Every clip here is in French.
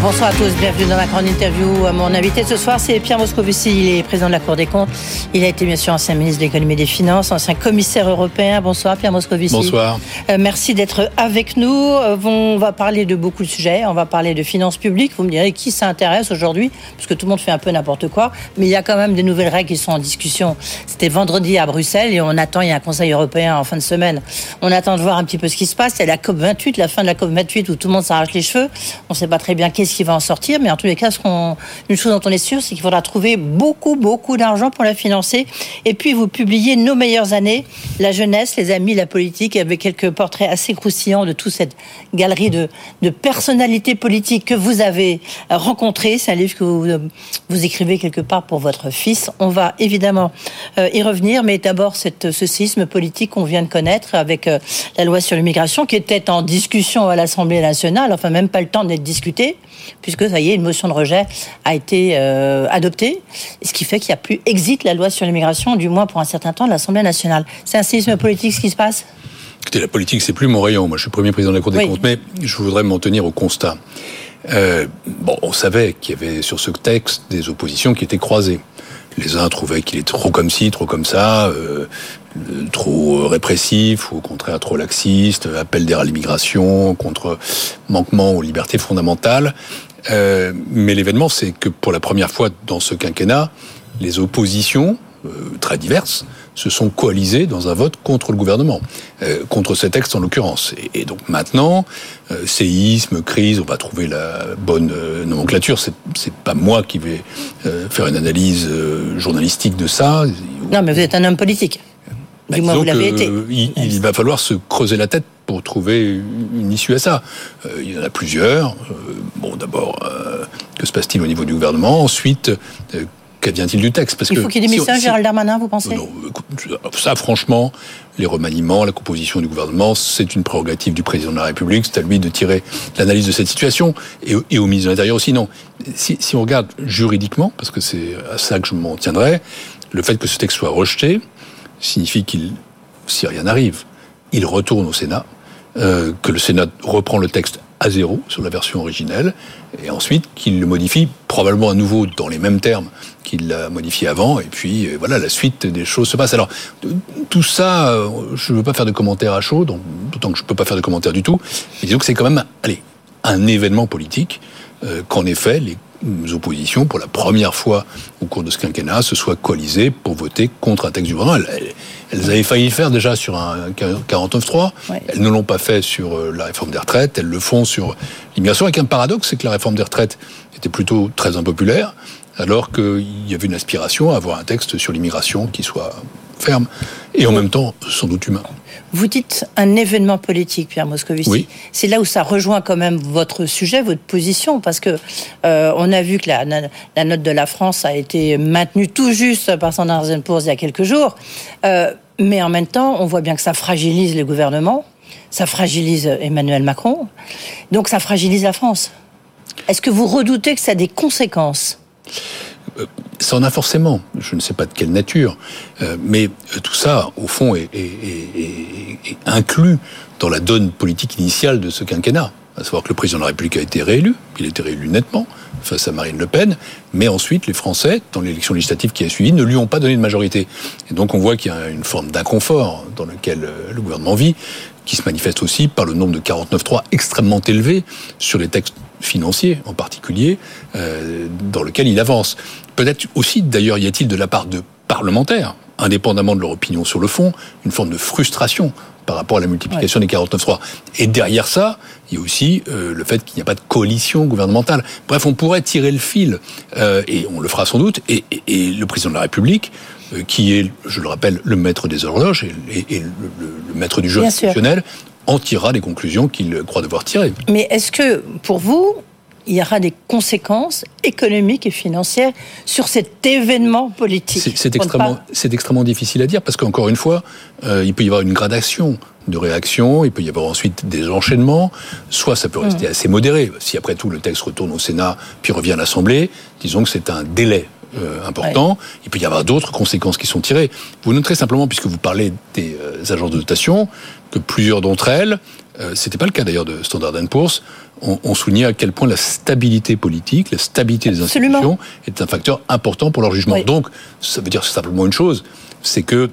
Bonsoir à tous, bienvenue dans la grande interview. Mon invité ce soir, c'est Pierre Moscovici, il est président de la Cour des comptes. Il a été bien sûr ancien ministre de l'économie et des finances, ancien commissaire européen. Bonsoir Pierre Moscovici. Bonsoir. Euh, merci d'être avec nous. Euh, on va parler de beaucoup de sujets. On va parler de finances publiques. Vous me direz qui s'intéresse aujourd'hui, parce que tout le monde fait un peu n'importe quoi. Mais il y a quand même des nouvelles règles qui sont en discussion. C'était vendredi à Bruxelles et on attend, il y a un Conseil européen en fin de semaine. On attend de voir un petit peu ce qui se passe. Il y a la COP28, la fin de la COP28 où tout le monde s'arrache les cheveux. On ne sait pas très bien qu'est-ce qui va en sortir, mais en tous les cas, ce une chose dont on est sûr, c'est qu'il faudra trouver beaucoup, beaucoup d'argent pour la financer. Et puis, vous publiez Nos meilleures années, la jeunesse, les amis, la politique, avec quelques portraits assez croustillants de toute cette galerie de, personnalités politiques que vous avez rencontrées. C'est un livre que vous, écrivez quelque part pour votre fils. On va évidemment euh, y revenir, mais d'abord, ce séisme politique qu'on vient de connaître avec euh, la loi sur l'immigration qui était en discussion à l'Assemblée nationale, enfin même pas le temps d'être discuté puisque ça y est, une motion de rejet a été euh, adoptée, ce qui fait qu'il n'y a plus exit la loi sur l'immigration, du moins pour un certain temps, de l'Assemblée nationale. C'est un séisme politique ce qui se passe? Écoutez, la politique, c'est plus mon rayon. Moi, je suis premier président de la Cour des comptes, mais je voudrais m'en tenir au constat. Euh, bon, on savait qu'il y avait sur ce texte des oppositions qui étaient croisées. Les uns trouvaient qu'il est trop comme ci, trop comme ça, euh, trop répressif, ou au contraire trop laxiste, appel d'air à l'immigration, contre manquement aux libertés fondamentales. Euh, mais l'événement, c'est que pour la première fois dans ce quinquennat, les oppositions, euh, très diverses, se sont coalisées dans un vote contre le gouvernement, euh, contre ce texte en l'occurrence. Et, donc maintenant, séisme, crise, on va trouver la bonne nomenclature. C'est, c'est pas moi qui vais faire une analyse journalistique de ça. Non, mais vous êtes un homme politique. Du moins, vous l'avez été. Il, il, va falloir se creuser la tête pour trouver une issue à ça. Euh, il y en a plusieurs. Euh, bon, d'abord, euh, que se passe-t-il au niveau du gouvernement? Ensuite, qu'advient-il du texte? Parce Il faut qu'il y ait des messages, Gérald Darmanin, vous pensez? Non, Ça, franchement, les remaniements, la composition du gouvernement, c'est une prérogative du président de la République. C'est à lui de tirer l'analyse de cette situation. Et, et, au ministre de l'Intérieur aussi, non. Si, si on regarde juridiquement, parce que c'est à ça que je m'en tiendrai, le fait que ce texte soit rejeté signifie qu'il, si rien n'arrive, il retourne au Sénat, euh, que le Sénat reprend le texte à zéro sur la version originelle, et ensuite qu'il le modifie probablement à nouveau dans les mêmes termes qu'il l'a modifié avant, et puis euh, voilà, la suite des choses se passe. Alors, tout ça, euh, je ne veux pas faire de commentaires à chaud, d'autant que je ne peux pas faire de commentaires du tout, mais disons que c'est quand même, allez, un événement politique, qu'en effet, les oppositions, pour la première fois au cours de ce quinquennat, se soient coalisées pour voter contre un texte du gouvernement. Elles, avaient failli le faire déjà sur un 49.3. Elles ne l'ont pas fait sur euh, la réforme des retraites. Elles le font sur l'immigration. Avec un paradoxe, c'est que la réforme des retraites était plutôt très impopulaire, alors qu'il y avait une aspiration à avoir un texte sur l'immigration qui soit ferme et en même temps sans doute humain. Vous dites un événement politique, Pierre Moscovici. Oui. C'est là où ça rejoint quand même votre sujet, votre position, parce que euh, on a vu que la, la, note de la France a été maintenue tout juste par son Poor's il y a quelques jours, euh, mais en même temps, on voit bien que ça fragilise le gouvernement, ça fragilise Emmanuel Macron, donc ça fragilise la France. Est-ce que vous redoutez que ça a des conséquences? Ça en a forcément, je ne sais pas de quelle nature, euh, mais euh, tout ça, au fond, est, inclus dans la donne politique initiale de ce quinquennat. À savoir que le président de la République a été réélu, il a été réélu nettement face à Marine Le Pen, mais ensuite les Français, dans l'élection législative qui a suivi, ne lui ont pas donné de majorité. Et donc on voit qu'il y a une forme d'inconfort dans lequel le gouvernement vit, qui se manifeste aussi par le nombre de 49.3 extrêmement élevé sur les textes financiers en particulier, euh, dans lequel il avance. Peut-être aussi, d'ailleurs, y a-t-il de la part de parlementaires, indépendamment de leur opinion sur le fond, une forme de frustration par rapport à la multiplication des 49.3. Et derrière ça, il y a aussi euh, le fait qu'il n'y a pas de coalition gouvernementale. Bref, on pourrait tirer le fil, euh, et on le fera sans doute, et, et, le président de la République, euh, qui est, je le rappelle, le maître des horloges et, et le, le, maître du jeu institutionnel, en tirera les conclusions qu'il croit devoir tirer. Mais est-ce que, pour vous, il y aura des conséquences économiques et financières sur cet événement politique? C'est extrêmement, extrêmement difficile à dire parce qu'encore une fois, euh, il peut y avoir une gradation de réaction, il peut y avoir ensuite des enchaînements, soit ça peut rester mm. assez modéré. Si après tout le texte retourne au Sénat puis revient à l'Assemblée, disons que c'est un délai euh, important. Il peut y avoir d'autres conséquences qui sont tirées. Vous noterez simplement, puisque vous parlez des euh, agences de dotation, que plusieurs d'entre elles, euh, c'était pas le cas d'ailleurs de Standard Poor's, ont, ont, souligné à quel point la stabilité politique, la stabilité des institutions est un facteur important pour leur jugement. Donc, ça veut dire simplement une chose, c'est que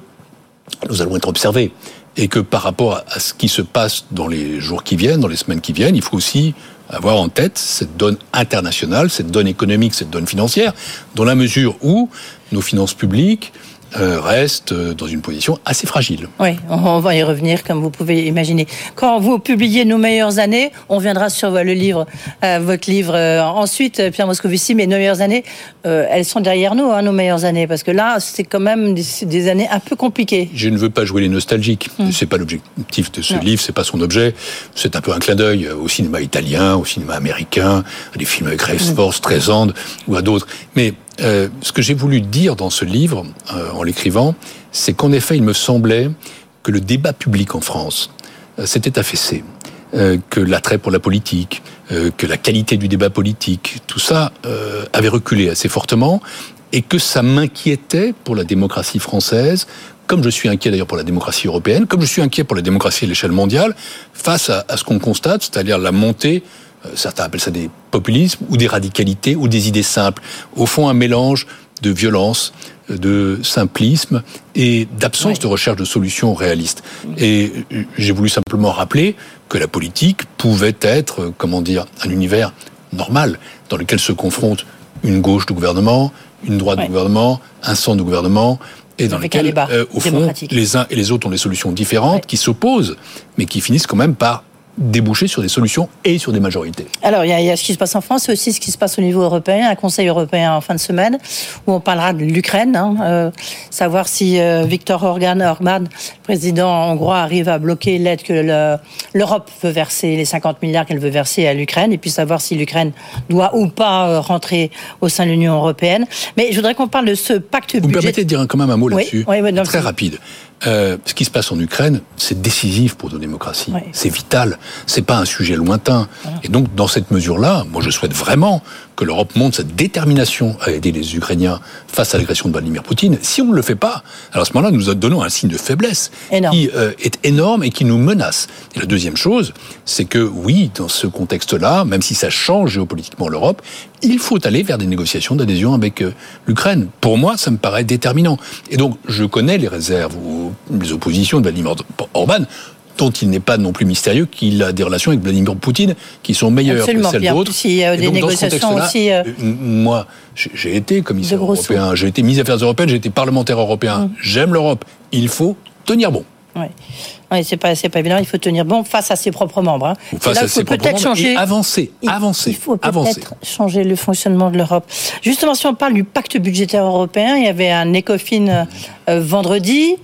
nous allons être observés et que par rapport à ce qui se passe dans les jours qui viennent, dans les semaines qui viennent, il faut aussi avoir en tête cette donne internationale, cette donne économique, cette donne financière, dans la mesure où nos finances publiques, reste euh, dans une position assez fragile. Oui, on va y revenir, comme vous pouvez imaginer. Quand vous publiez Nos meilleures années, on viendra sur le livre, euh, votre livre ensuite, Pierre Moscovici, mais Nos meilleures années, elles sont derrière nous, hein, nos meilleures années, parce que là, c'est quand même des, années un peu compliquées. Je ne veux pas jouer les nostalgiques. Ce hmm. C'est pas l'objectif de ce livre, c'est pas son objet. C'est un peu un clin d'œil au cinéma italien, au cinéma américain, à des films avec Grace hmm. Force, Streisand ou à d'autres. Mais euh, ce que j'ai voulu dire dans ce livre, euh, en l'écrivant, c'est qu'en effet, il me semblait que le débat public en France euh, s'était affaissé, que l'attrait pour la politique, que la qualité du débat politique, tout ça avait reculé assez fortement, et que ça m'inquiétait pour la démocratie française, comme je suis inquiet d'ailleurs pour la démocratie européenne, comme je suis inquiet pour la démocratie à l'échelle mondiale, face à, ce qu'on constate, c'est-à-dire la montée certains appellent ça des populismes, ou des radicalités, ou des idées simples. Au fond, un mélange de violence, de simplisme et d'absence de recherche de solutions réalistes. Et j'ai voulu simplement rappeler que la politique pouvait être, comment dire, un univers normal dans lequel se confrontent une gauche de gouvernement, une droite de gouvernement, un centre de gouvernement, et dans lequel, euh, au fond, les uns et les autres ont des solutions différentes qui s'opposent, mais qui finissent quand même par déboucher sur des solutions et sur des majorités. Alors, il y, a, il y, a, ce qui se passe en France, et aussi ce qui se passe au niveau européen, un Conseil européen en fin de semaine, où on parlera de l'Ukraine, hein, euh, savoir si euh, Viktor Orban, Orban, président hongrois, arrive à bloquer l'aide que l'Europe veut verser, les 50 milliards qu'elle veut verser à l'Ukraine, et puis savoir si l'Ukraine doit ou pas euh, rentrer au sein de l'Union européenne. Mais je voudrais qu'on parle de ce pacte budgétaire. Vous me permettez de dire quand même un mot là-dessus oui, oui, Très rapide. Euh, ce qui se passe en Ukraine, c'est décisif pour nos démocraties. C'est vital. C'est pas un sujet lointain. Et donc, dans cette mesure-là, moi, je souhaite vraiment que l'Europe montre sa détermination à aider les Ukrainiens face à l'agression de Vladimir Poutine. Si on ne le fait pas, alors à ce moment-là, nous donnons un signe de faiblesse qui euh, est énorme et qui nous menace. Et la deuxième chose, c'est que oui, dans ce contexte-là, même si ça change géopolitiquement l'Europe, il faut aller vers des négociations d'adhésion avec euh, l'Ukraine. Pour moi, ça me paraît déterminant. Et donc, je connais les réserves ou les oppositions de Vladimir Orban dont il n'est pas non plus mystérieux qu'il a des relations avec Vladimir Poutine qui sont meilleures que celles d'autres. Il y a des négociations aussi. Euh, moi, j'ai été commissaire européen, j'ai été ministre des Affaires européennes, j'ai été parlementaire européen. Mmh. J'aime l'Europe. Il faut tenir bon. Oui. Oui, c'est pas, pas évident. Il faut tenir bon face à ses propres membres. Hein. Face à ses propres membres changer, et avancer, avancer. Il faut peut-être changer le fonctionnement de l'Europe. Justement, si on parle du pacte budgétaire européen, il y avait un ECOFIN euh, vendredi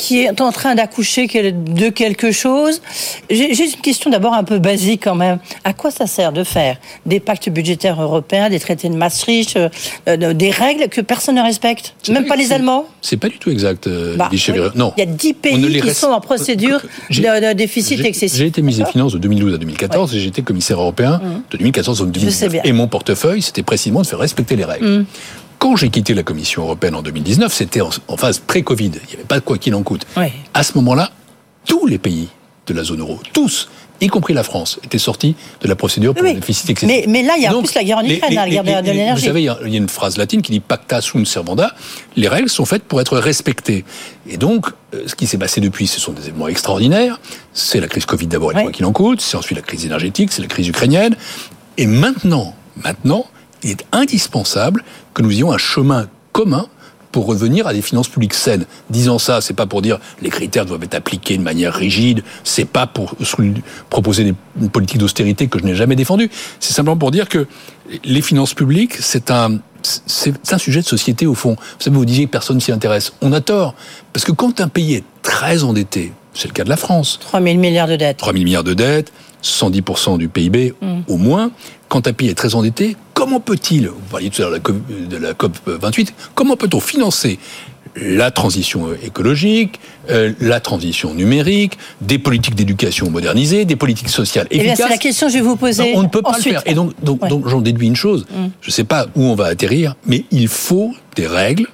qui est en train d'accoucher de quelque chose. J'ai une question d'abord un peu basique quand même. À quoi ça sert de faire des pactes budgétaires européens, des traités de Maastricht, euh, des règles que personne ne respecte Même pas, les Allemands? C'est pas du tout exact, euh, bah, Non. Il y a 10 pays qui sont en procédure de, déficit excessif. J'ai été ministre des Finances de 2012 à 2014 et j'étais commissaire européen mmh. de 2014 à 2019. Et mon portefeuille, c'était précisément de faire respecter les règles. Mmh. Quand j'ai quitté la Commission européenne en 2019, c'était en, phase pré-Covid. Il n'y avait pas de quoi qu'il en coûte. À ce moment-là, tous les pays de la zone euro, tous, y compris la France, étaient sortis de la procédure pour le déficit excessif. Mais, là, il y a en plus la guerre en Ukraine, la guerre de, l'énergie. Vous savez, il y, a, une phrase latine qui dit pacta sunt servanda. Les règles sont faites pour être respectées. Et donc, euh, ce qui s'est passé depuis, ce sont des événements extraordinaires. C'est la crise Covid d'abord, et quoi qu'il en coûte. C'est ensuite la crise énergétique, c'est la crise ukrainienne. Et maintenant, maintenant, il est indispensable que nous ayons un chemin commun pour revenir à des finances publiques saines. Disant ça, c'est pas pour dire les critères doivent être appliqués de manière rigide, c'est pas pour proposer une politique d'austérité que je n'ai jamais défendue. C'est simplement pour dire que les finances publiques, c'est un, c'est un sujet de société au fond. Vous savez, vous disiez que personne s'y intéresse. On a tort. Parce que quand un pays est très endetté, c'est le cas de la France. 3 000 milliards de dettes. 3 000 milliards de dettes, 110% du PIB mm. au moins. Quand un pays est très endetté, comment peut-il, vous parliez tout à l'heure de la COP 28, comment peut-on financer la transition écologique, euh, la transition numérique, des politiques d'éducation modernisées, des politiques sociales eh efficaces. c'est la question que je vais vous poser. on ne peut pas le faire. Et donc, donc, j'en déduis une chose. Mm. Je ne sais pas où on va atterrir, mais il faut des règles,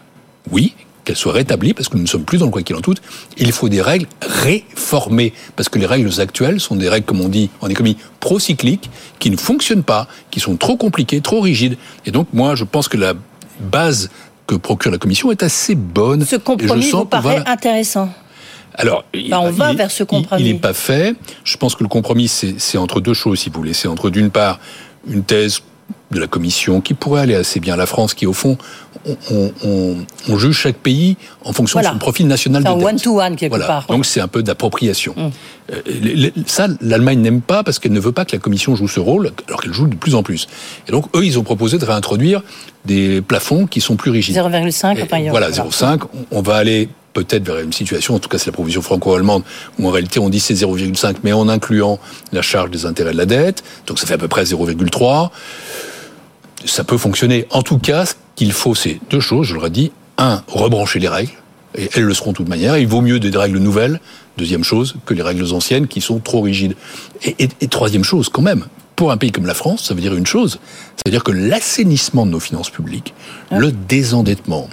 oui, qu'elles soient rétablies, parce que nous ne sommes plus dans le quoi qu'il en tout. Il faut des règles réformées, parce que les règles actuelles sont des règles, comme on dit en économie, procycliques, qui ne fonctionnent pas, qui sont trop compliquées, trop rigides. Et donc, moi, je pense que la base que procure la Commission est assez bonne. Ce compromis vous paraît intéressant alors, on va vers ce compromis. Il n'est pas fait. Je pense que le compromis, c'est entre deux choses, si vous voulez. C'est entre, d'une part, une thèse de la Commission qui pourrait aller assez bien. La France, qui au fond, on, juge chaque pays en fonction de son profil national de dette. one-to-one quelque part. Donc c'est un peu d'appropriation. Mm. Euh, ça, l'Allemagne n'aime pas parce qu'elle ne veut pas que la Commission joue ce rôle, alors qu'elle joue de plus en plus. Et donc eux, ils ont proposé de réintroduire des plafonds qui sont plus rigides. 0,5. Enfin, voilà, 0,5. On va aller peut-être vers une situation, en tout cas c'est la provision franco-allemande, où en réalité on dit c'est 0,5, mais en incluant la charge des intérêts de la dette, donc ça fait à peu près 0,3 ça peut fonctionner. En tout cas, ce qu'il faut, c'est deux choses, je le redis. Un, rebrancher les règles, et elles le seront de toute manière. Il vaut mieux des règles nouvelles, deuxième chose, que les règles anciennes qui sont trop rigides. Et, et troisième chose, quand même, pour un pays comme la France, ça veut dire une chose, c'est-à-dire que l'assainissement de nos finances publiques, ah. le désendettement,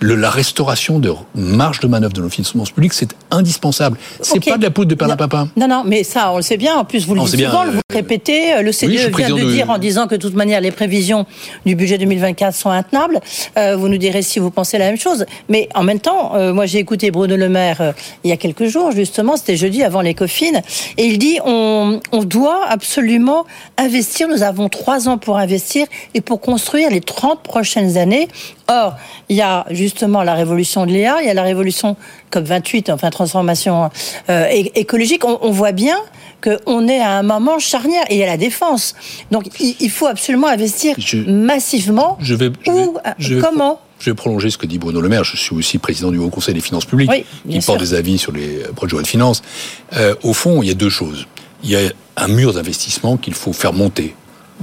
le, la restauration de marge de manœuvre de nos finances publiques, c'est indispensable. C'est pas de la poudre de perlimpinpin. Non, non, mais ça, on le sait bien. En plus, vous le dites souvent, vous le euh, répétez. Euh, le CDE vient de, dire en disant que de toute manière, les prévisions du budget 2024 sont intenables. Euh, vous nous direz si vous pensez la même chose. Mais en même temps, moi, j'ai écouté Bruno Le Maire il y a quelques jours, justement, c'était jeudi avant les coffines, et il dit on, on doit absolument investir. Nous avons trois ans pour investir et pour construire les 30 prochaines années. Or, il y a justement la révolution de l'IA, il y a la révolution COP28, enfin transformation euh, écologique. On, voit bien qu'on est à un moment charnière et il y a la défense. Donc, il, faut absolument investir massivement. Je vais, je comment je vais prolonger ce que dit Bruno Le Maire. Je suis aussi président du Haut Conseil des finances publiques, qui porte des avis sur les projets de finances. Euh, au fond, il y a deux choses. Il y a un mur d'investissement qu'il faut faire monter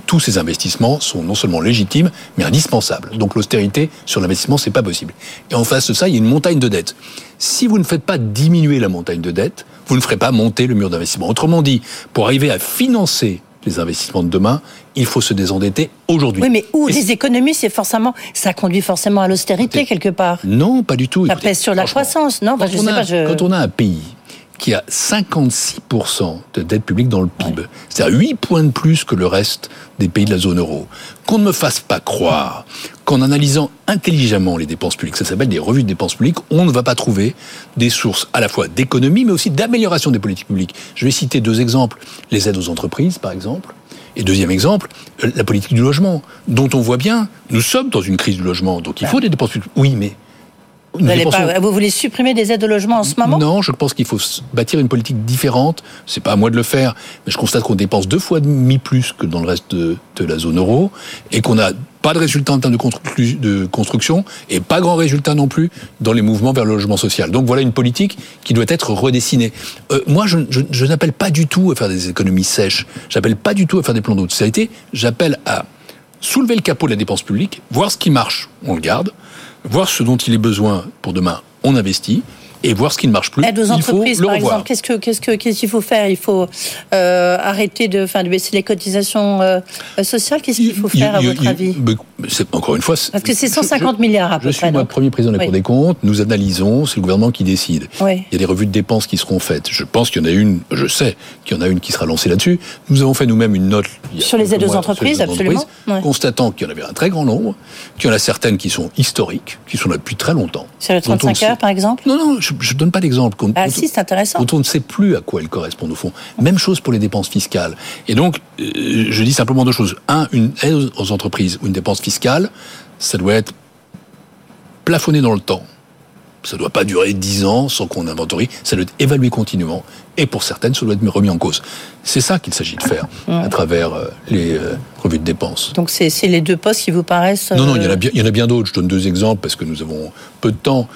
tous ces investissements sont non seulement légitimes, mais indispensables. Donc l'austérité sur l'investissement, c'est pas possible. Et en face de ça, il y a une montagne de dettes. Si vous ne faites pas diminuer la montagne de dettes, vous ne ferez pas monter le mur d'investissement. Autrement dit, pour arriver à financer les investissements de demain, il faut se désendetter aujourd'hui. Oui, mais où les économies, c'est forcément, ça conduit forcément à l'austérité quelque part. Non, pas du tout. Ça pèse sur la croissance, non quand, on a, quand on a un pays qui a 56% de dette publique dans le PIB. C'est-à-dire 8 points de plus que le reste des pays de la zone euro. Qu'on ne me fasse pas croire qu'en analysant intelligemment les dépenses publiques, ça s'appelle des revues de dépenses publiques, on ne va pas trouver des sources à la fois d'économie, mais aussi d'amélioration des politiques publiques. Je vais citer deux exemples. Les aides aux entreprises, par exemple. Et deuxième exemple, la politique du logement, dont on voit bien, nous sommes dans une crise du logement, donc il faut des dépenses publiques. Oui, mais vous, voulez supprimer des aides au logement en ce moment? Non, je pense qu'il faut bâtir une politique différente. C'est pas à moi de le faire, mais je constate qu'on dépense deux fois demi plus que dans le reste de, la zone euro et qu'on n'a pas de résultat en termes de, construction et pas grand résultat non plus dans les mouvements vers le logement social. Donc voilà une politique qui doit être redessinée. Euh, moi, je, je n'appelle pas du tout à faire des économies sèches. J'appelle pas du tout à faire des plans d'austérité. J'appelle à soulever le capot de la dépense publique, voir ce qui marche, on le garde voir ce dont il est besoin pour demain, on investit et voir ce qui ne marche plus. Aide aux entreprises, par exemple. Qu'est-ce que qu'est-ce que qu'est-ce qu'il faut faire? Il faut euh, arrêter de, enfin, de baisser les cotisations euh, sociales. Qu'est-ce qu'il faut faire à votre avis? C'est encore une fois. Parce que c'est 150 milliards à peu je près. Je suis moi premier président de la Cour des comptes. Nous analysons. C'est le gouvernement qui décide. Il y a des revues de dépenses qui seront faites. Je pense qu'il y en a une. Je sais qu'il y en a une qui sera lancée là-dessus. Nous avons fait nous-mêmes une note sur les aides aux entreprises, absolument, constatant qu'il y en avait un très grand nombre, qu'il y en a certaines qui sont historiques, qui sont là depuis très longtemps. Sur les 35 heures, par exemple? Non, non, je ne donne pas d'exemple. Ah si, c'est intéressant. Dont on ne sait plus à quoi elles correspondent au fond. Même chose pour les dépenses fiscales. Et donc, euh, je dis simplement deux choses. Un, une aide aux entreprises ou une dépense fiscale, ça doit être plafonner dans le temps. Ça ne doit pas durer 10 ans sans qu'on inventorie. Ça doit être évalué continuellement. Et pour certaines, ça doit être remis en cause. C'est ça qu'il s'agit de faire à travers euh, les euh, revues de dépenses. Donc c'est les deux postes qui vous paraissent... Non, non, il y en a bien, il y en a bien d'autres. Je donne deux exemples parce que nous avons peu de temps.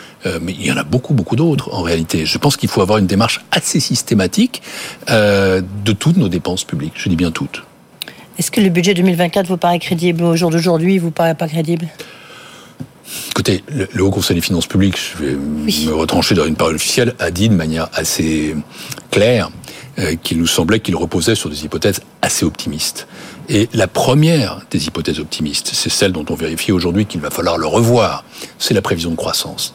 mais il y en a beaucoup, beaucoup d'autres en réalité. Je pense qu'il faut avoir une démarche assez systématique de toutes nos dépenses publiques. Je dis bien toutes. Est-ce que le budget 2024 vous paraît crédible au jour d'aujourd'hui Il vous paraît pas crédible? Écoutez, le, Haut Conseil des finances publiques, je vais me retrancher dans une parole officielle, a dit de manière assez claire euh, qu'il nous semblait qu'il reposait sur des hypothèses assez optimistes. Et la première des hypothèses optimistes, c'est celle dont on vérifie aujourd'hui qu'il va falloir le revoir, c'est la prévision de croissance.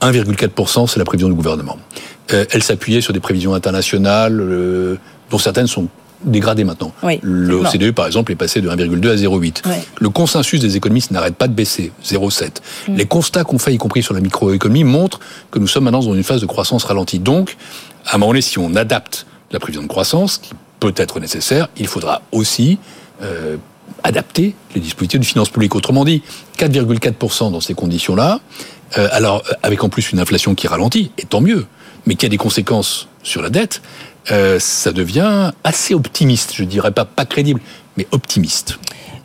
1,4%, c'est la prévision du gouvernement. Euh, elle s'appuyait sur des prévisions internationales euh, dont certaines sont dégradé maintenant. L'OCDE, par exemple, est passé de 1,2 à 0,8. Le consensus des économistes n'arrête pas de baisser, 0,7. Mm. Les constats qu'on fait, y compris sur la microéconomie, montrent que nous sommes maintenant dans une phase de croissance ralentie. Donc, à un moment donné, si on adapte la prévision de croissance, qui peut être nécessaire, il faudra aussi euh, adapter les dispositifs de finances publiques. Autrement dit, 4,4% dans ces conditions-là, euh, alors avec en plus une inflation qui ralentit, et tant mieux, mais qui a des conséquences sur la dette, euh, ça devient assez optimiste. Je dirais pas pas crédible, mais optimiste.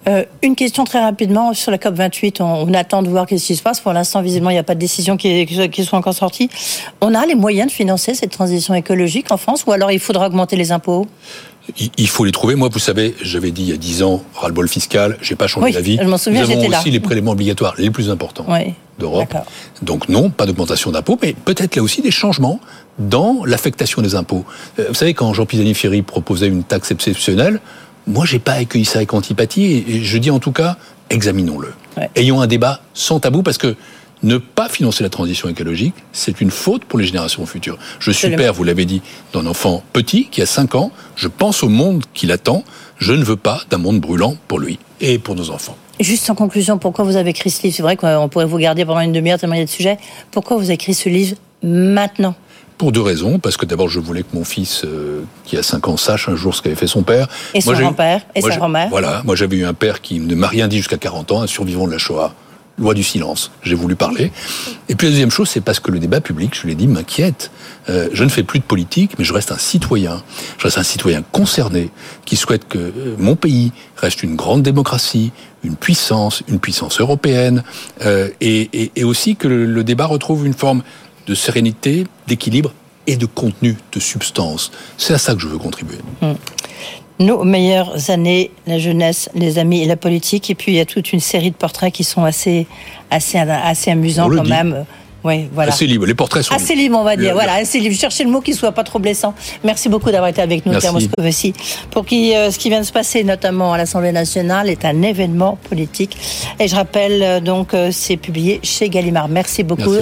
Euh, une question très rapidement sur la COP 28. On, attend de voir ce qui se passe. Pour l'instant, visiblement, il n'y a pas de décision qui, qui, soit encore sortie. On a les moyens de financer cette transition écologique en France, ou alors il faudra augmenter les impôts? Il faut les trouver. Moi, vous savez, j'avais dit il y a 10 ans, ras-le-bol fiscal, j'ai pas changé d'avis. Je m'en souviens, Nous avons aussi les prélèvements obligatoires les plus importants d'Europe. Donc non, pas d'augmentation d'impôts, mais peut-être là aussi des changements dans l'affectation des impôts. Euh, vous savez, quand Jean Pisani-Ferry proposait une taxe exceptionnelle, moi, j'ai pas accueilli ça avec antipathie. Et je dis en tout cas, examinons-le. Ayons un débat sans tabou, parce que ne pas financer la transition écologique, c'est une faute pour les générations futures. Je suis père, vous l'avez dit, d'un enfant petit qui a 5 ans. Je pense au monde qui l'attend. Je ne veux pas d'un monde brûlant pour lui et pour nos enfants. Juste en conclusion, pourquoi vous avez écrit ce livre? C'est vrai qu'on pourrait vous garder pendant une demi-heure tellement il y a de sujets. Pourquoi vous avez écrit ce livre maintenant? Pour deux raisons. Parce que d'abord, je voulais que mon fils, euh, qui a 5 ans, sache un jour ce qu'avait fait son père. Et son grand-père, et sa grand-mère. Voilà, moi j'avais eu un père qui ne m'a rien dit jusqu'à 40 ans, un survivant de la Shoah. Loi du silence, j'ai voulu parler. Et puis la deuxième chose, c'est parce que le débat public, je l'ai dit, m'inquiète. Euh, je ne fais plus de politique, mais je reste un citoyen. Je reste un citoyen concerné qui souhaite que euh, mon pays reste une grande démocratie, une puissance, une puissance européenne, et, aussi que le débat retrouve une forme de sérénité, d'équilibre et de contenu, de substance. C'est à ça que je veux contribuer. Hmm. Nos meilleures années, la jeunesse, les amis et la politique. Et puis il y a toute une série de portraits qui sont assez, assez, assez amusants quand même. Oui, voilà. Assez libre. Les portraits sont assez libres, on va dire. Voilà, assez libre. Cherchez le mot qui soit pas trop blessant. Merci beaucoup d'avoir été avec nous, Pierre Moscovici. Pour qui euh, ce qui vient de se passer, notamment à l'Assemblée nationale, est un événement politique. Et je rappelle euh, donc, euh, c'est publié chez Gallimard. Merci beaucoup.